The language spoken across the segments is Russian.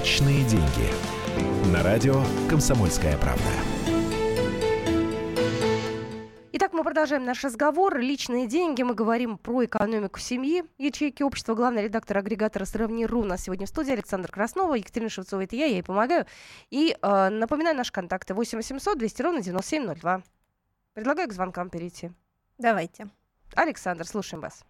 Личные деньги. На радио «Комсомольская правда». Итак, мы продолжаем наш разговор. Личные деньги. Мы говорим про экономику семьи. Ячейки общества. Главный редактор агрегатора «Сравни.ру» у нас сегодня в студии Александр Краснова, Екатерина Шевцова. Это я, я ей помогаю. И э, напоминаю наши контакты. 8 800 200 ровно 9702. Предлагаю к звонкам перейти. Давайте. Александр, слушаем вас.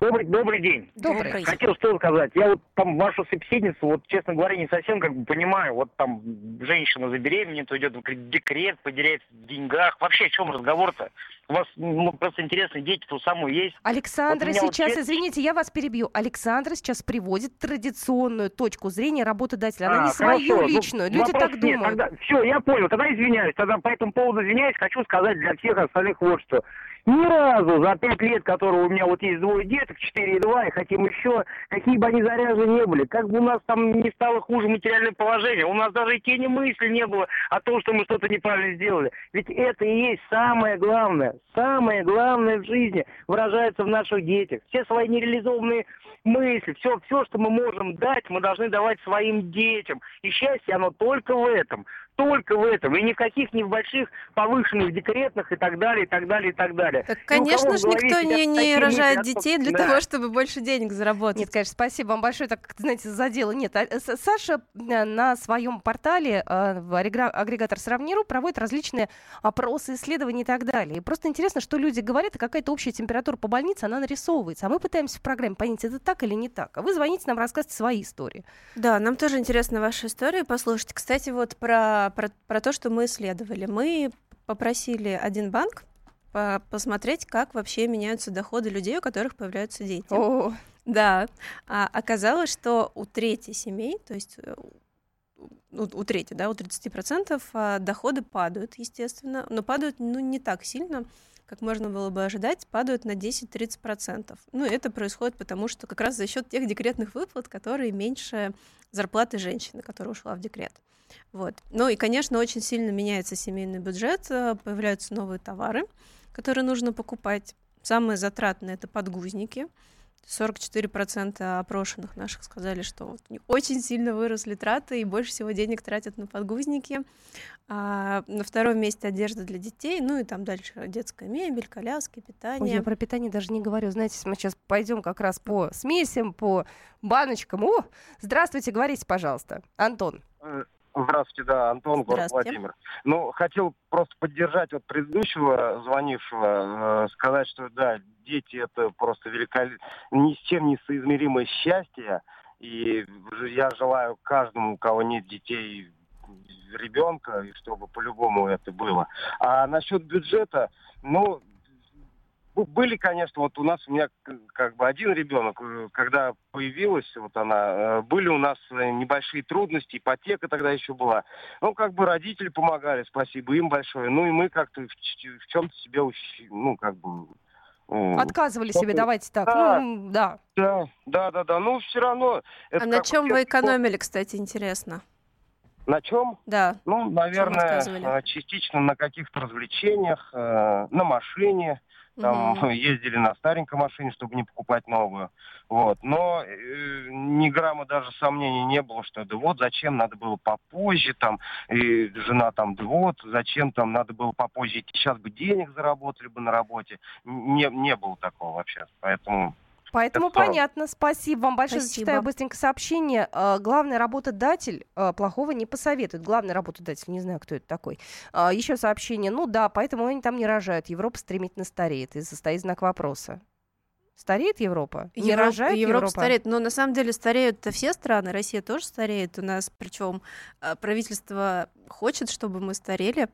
Добрый, добрый день. Добрый. Хотел что сказать. Я вот там вашу собеседницу, вот, честно говоря, не совсем как бы понимаю. Вот там женщина забеременеет, уйдет в декрет, потеряет в деньгах. Вообще о чем разговор-то? У вас ну, просто интересные дети у самой есть. Александра Вот вот сейчас, честно- извините, я вас перебью. Александра сейчас приводит традиционную точку зрения работодателя. Она А, не свою хорошо. Ну, личную. Люди вопрос так нет. думают. Тогда, все, я понял. Тогда извиняюсь. Тогда по этому поводу извиняюсь. Хочу сказать для всех остальных вот что. Ни разу за пять лет, которые у меня вот есть двое деток, четыре и два, и хотим еще, какие бы они заряжены не были, как бы у нас там не стало хуже материальное положение, у нас даже и тени мысли не было о том, что мы что-то неправильно сделали. Ведь это и есть самое главное, самое главное в жизни выражается в наших детях. Все свои нереализованные мысли, все, все, что мы можем дать, мы должны давать своим детям. И счастье, оно только в этом. Только в этом. И ни в каких, ни в больших повышенных декретных и так далее, и так далее, и так далее. Так, конечно же, никто не, не рожает мысли, детей для да. того, чтобы больше денег заработать. Нет, конечно, спасибо вам большое, так, как, знаете, задело. Нет, а, С- Саша э, на своем портале э, агрегатор Сравниру проводит различные опросы, исследования и так далее. И просто интересно, что люди говорят, и какая-то общая температура по больнице, она нарисовывается. А мы пытаемся в программе понять, это так или не так. А вы звоните нам, рассказывайте свои истории. Да, нам тоже интересна ваша история послушать. Кстати, вот про, про, про то, что мы исследовали. Мы попросили один банк по- посмотреть, как вообще меняются доходы людей, у которых появляются дети. О, Да, а оказалось, что у трети семей, то есть э, у, трети, да, у 30% а, доходы падают, естественно, но падают ну, не так сильно, как можно было бы ожидать, падают на 10-30%. Ну, это происходит потому, что как раз за счет тех декретных выплат, которые меньше зарплаты женщины, которая ушла в декрет. Вот. Ну и, конечно, очень сильно меняется семейный бюджет, э, появляются новые товары, которые нужно покупать. Самые затратные это подгузники. 44% опрошенных наших сказали, что вот очень сильно выросли траты и больше всего денег тратят на подгузники. А на втором месте одежда для детей, ну и там дальше детская мебель, коляски, Ой, питание. я про питание даже не говорю. Знаете, мы сейчас пойдем как раз по смесям, по баночкам. О, здравствуйте, говорите, пожалуйста. Антон. Здравствуйте, да, Антон, город. Владимир. Ну, хотел просто поддержать вот предыдущего звонившего, э, сказать, что да, дети это просто великолепно, ни с чем не соизмеримое счастье. И я желаю каждому, у кого нет детей, ребенка, и чтобы по-любому это было. А насчет бюджета, ну, были, конечно, вот у нас у меня как бы один ребенок, э, когда появилась вот она, э, были у нас э, небольшие трудности, ипотека тогда еще была. Ну, как бы родители помогали, спасибо им большое. Ну и мы как-то в, в чем-то себе, ну, как бы... Отказывали себе, давайте так. Да. Ну, да. Да, да, да, да. Ну, все равно... это А на чем вы экономили, кстати, интересно? На чем? Да. Ну, наверное, частично на каких-то развлечениях, на машине. Там Мгм. ездили на старенькой машине, чтобы не покупать новую. Вот. Но э, ни грамма даже сомнений не было, что да вот зачем надо было попозже, там, и жена там, да вот, зачем там надо было попозже идти, сейчас бы денег заработали бы на работе. Не, не было такого вообще. Поэтому Поэтому Это понятно. Спасибо вам большое. Спасибо. Зачитаю быстренько сообщение. Э, Главный работодатель э, плохого не посоветует. Главный работодатель, не знаю, кто это такой. А, Еще сообщение. Ну да, поэтому они там не рожают. Европа стремительно стареет. И состоит знак вопроса. Стареет Европа? Не Европа- рожает Европа Европа? стареет, но на самом деле стареют все страны, Россия тоже стареет. У нас, причем правительство хочет, чтобы мы старели,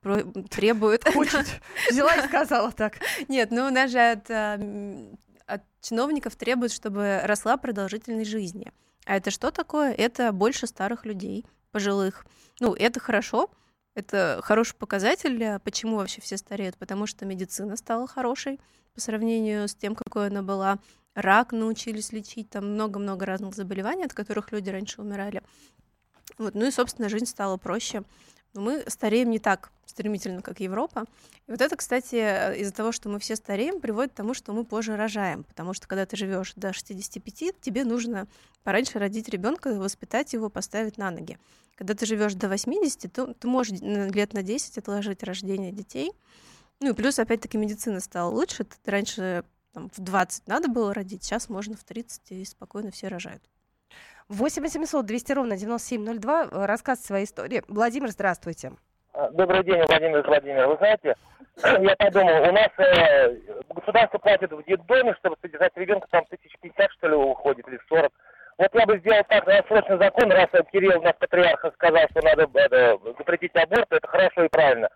про- требует. Хочет. Взяла и сказала так. Нет, ну у нас же от, от чиновников требуют, чтобы росла продолжительность жизни. А это что такое? Это больше старых людей, пожилых. Ну, это хорошо, это хороший показатель. А Почему вообще все стареют? Потому что медицина стала хорошей по сравнению с тем, какой она была. Рак научились лечить, там много-много разных заболеваний, от которых люди раньше умирали. Вот. Ну и, собственно, жизнь стала проще. Мы стареем не так стремительно, как Европа. И вот это, кстати, э, из-за того, что мы все стареем, приводит к тому, что мы позже рожаем. Потому что когда ты живешь до 65, тебе нужно пораньше родить ребенка, воспитать его, поставить на ноги. Когда ты живешь до 80, то ты можешь лет на 10 отложить рождение детей. Ну и плюс, опять-таки, медицина стала лучше. Раньше там, в 20 надо было родить, сейчас можно в 30, и спокойно все рожают. 8 800 200 ровно 9702. Э, Рассказ своей истории. Владимир, здравствуйте. А, добрый день, Владимир Владимир. Вы знаете, я подумал, у нас э, государство платит в детдоме, чтобы содержать ребенка, там тысяч пятьдесят, что ли, уходит, или сорок. Вот я бы сделал так, срочный закон, раз Кирилл, наш патриарх, сказал, что надо это, запретить аборт, это хорошо и правильно.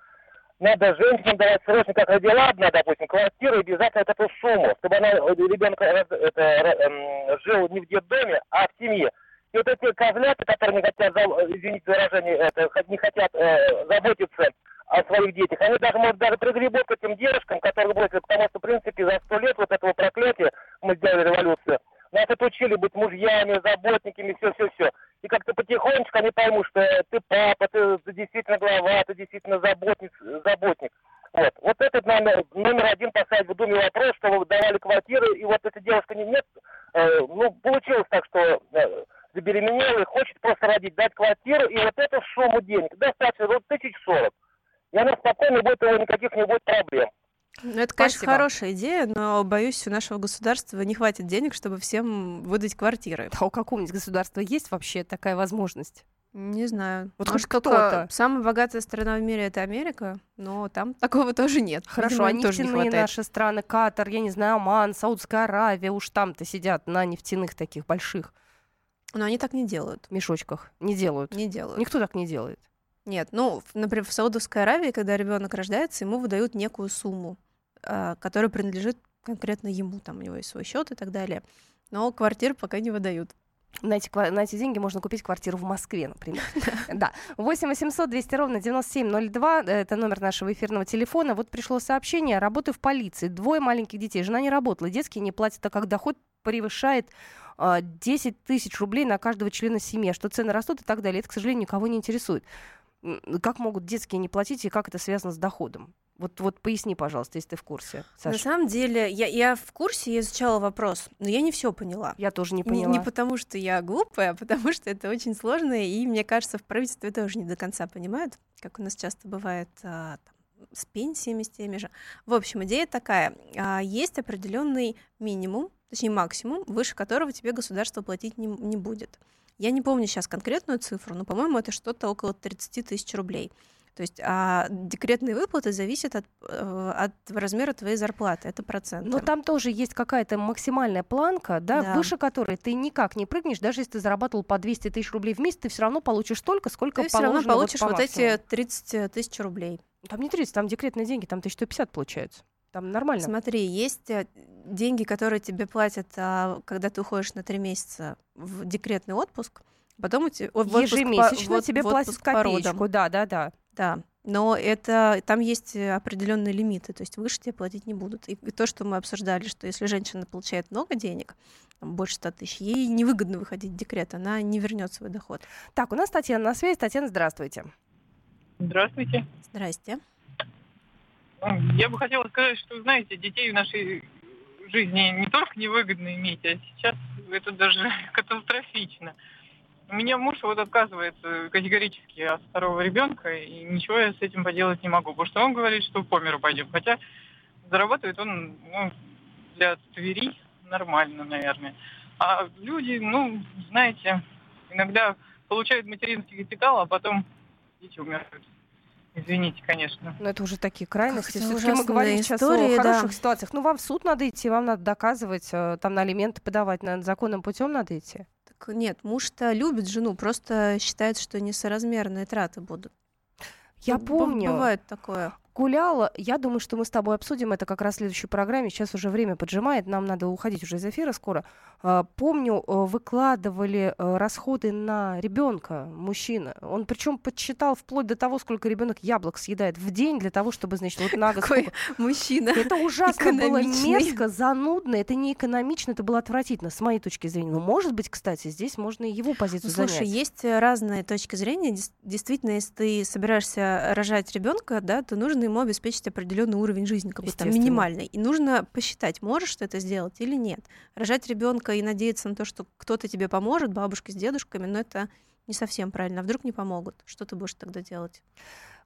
Надо женщинам давать срочно, как родила одна, допустим, квартиру обязательно эту сумму, чтобы она, ребенок это, э, жил не в детдоме, а в семье. И вот эти козляты, которые не хотят, извините выражение, это, не хотят э, заботиться о своих детях, они даже, может, даже пригребут к этим девушкам, которые бросят, потому что, в принципе, за сто лет вот этого проклятия мы сделали революцию. Нас отучили быть мужьями, заботниками, все-все-все. И как-то потихонечку они поймут, что ты папа, ты, действительно глава, ты действительно заботник. заботник. Вот. вот этот номер, номер один поставить в Думе вопрос, что вы давали квартиры, и вот эта девушка не, нет, э, ну, получилось так, что э, забеременела и хочет просто родить, дать квартиру, и вот эту сумму денег, достаточно, вот тысяч сорок. И она спокойно будет, никаких не будет проблем. Ну, это, конечно, Спасибо. хорошая идея, но, боюсь, у нашего государства не хватит денег, чтобы всем выдать квартиры. А у какого-нибудь государства есть вообще такая возможность? Не знаю. Вот Может, кто-то. Самая богатая страна в мире это Америка, но там такого тоже нет. Хорошо, а нефтяные наши страны, Катар, я не знаю, Оман, Саудская Аравия, уж там-то сидят на нефтяных таких больших. Но они так не делают. В мешочках. Не делают. Не делают. Никто так не делает. Нет, ну, например, в Саудовской Аравии, когда ребенок рождается, ему выдают некую сумму, а, которая принадлежит конкретно ему, там у него есть свой счет и так далее. Но квартир пока не выдают. На эти, на эти деньги можно купить квартиру в Москве, например. Да. 8 800 200 ровно 9702. Это номер нашего эфирного телефона. Вот пришло сообщение. Работаю в полиции. Двое маленьких детей. Жена не работала. Детские не платят, так как доход превышает 10 а, тысяч рублей на каждого члена семьи, а что цены растут и так далее. Это, к сожалению, никого не интересует. Как могут детские не платить и как это связано с доходом? Вот, вот поясни, пожалуйста, если ты в курсе. Саша. На самом деле, я, я в курсе, я изучала вопрос, но я не все поняла. Я тоже не поняла. Не, не потому, что я глупая, а потому что это очень сложно, и мне кажется, в правительстве тоже не до конца понимают, как у нас часто бывает а, там, с пенсиями, с теми же. В общем, идея такая. А, есть определенный минимум, точнее максимум, выше которого тебе государство платить не, не будет. Я не помню сейчас конкретную цифру, но, по-моему, это что-то около 30 тысяч рублей. То есть а декретные выплаты зависят от, э, от размера твоей зарплаты, это процент. Но там тоже есть какая-то максимальная планка, да, да, выше которой ты никак не прыгнешь, даже если ты зарабатывал по 200 тысяч рублей в месяц, ты все равно получишь столько, сколько ты все равно получишь вот, вот эти 30 тысяч рублей. Там не 30, там декретные деньги, там 1150 получается. Там нормально. Смотри, есть э, деньги, которые тебе платят, а, когда ты уходишь на три месяца в декретный отпуск. Потом у тебя ежемесячно по, тебе платят копеечку, да, да, да. Да, но это там есть определенные лимиты, то есть выше тебе платить не будут. И, и то, что мы обсуждали, что если женщина получает много денег, там, больше 100 тысяч, ей невыгодно выходить в декрет, она не вернет свой доход. Так, у нас Татьяна на связи. Татьяна, здравствуйте. Здравствуйте. Здрасте. Я бы хотела сказать, что, знаете, детей в нашей жизни не только невыгодно иметь, а сейчас это даже катастрофично. У меня муж вот отказывается категорически от второго ребенка, и ничего я с этим поделать не могу, потому что он говорит, что по миру пойдем. Хотя зарабатывает он ну, для Твери нормально, наверное. А люди, ну, знаете, иногда получают материнский капитал, а потом дети умирают. Извините, конечно. Но это уже такие крайности. Все-таки мы говорим сейчас истории, о хороших да. ситуациях. Ну, вам в суд надо идти, вам надо доказывать, э, там на алименты подавать, на законным путем надо идти. Так нет, муж-то любит жену, просто считает, что несоразмерные траты будут. Я помню. Бывает такое гуляла. Я думаю, что мы с тобой обсудим это как раз в следующей программе. Сейчас уже время поджимает, нам надо уходить уже из эфира скоро. А, помню, э, выкладывали э, расходы на ребенка, мужчина. Он причем подсчитал вплоть до того, сколько ребенок яблок съедает в день для того, чтобы, значит, вот на. Какой мужчина. Это ужасно было мерзко, занудно, это не экономично, это было отвратительно, с моей точки зрения. Ну, может быть, кстати, здесь можно и его позицию ну, слушай, занять. есть разные точки зрения. Действительно, если ты собираешься рожать ребенка, да, то нужно ему обеспечить определенный уровень жизни, какой-то минимальный. И нужно посчитать, можешь ты это сделать или нет. Рожать ребенка и надеяться на то, что кто-то тебе поможет, бабушки с дедушками, но это не совсем правильно. А вдруг не помогут? Что ты будешь тогда делать?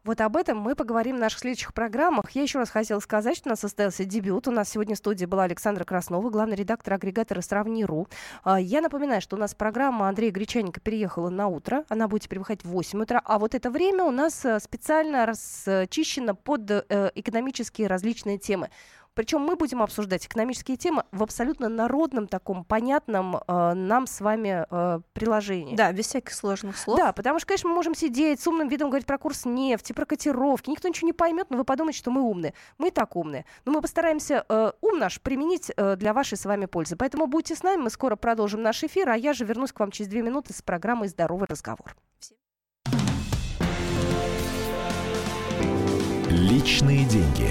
Вот об этом мы поговорим в наших следующих программах. Я еще раз хотела сказать, что у нас состоялся дебют. У нас сегодня в студии была Александра Краснова, главный редактор агрегатора «Сравни.ру». А, я напоминаю, что у нас программа Андрея Гречаника переехала на утро. Она будет теперь выходить в 8 утра. А вот это время у нас э, специально расчищено под э, экономические различные темы. Причем мы будем обсуждать экономические темы в абсолютно народном таком понятном э, нам с вами э, приложении. Да, без всяких сложных слов. Да, потому что, конечно, мы можем сидеть с умным видом говорить про курс нефти, про котировки. Никто ничего не поймет, но вы подумаете, что мы умные. Мы и так умные. Но мы постараемся э, ум наш применить э, для вашей с вами пользы. Поэтому будьте с нами, мы скоро продолжим наш эфир, а я же вернусь к вам через две минуты с программой «Здоровый разговор». Личные деньги.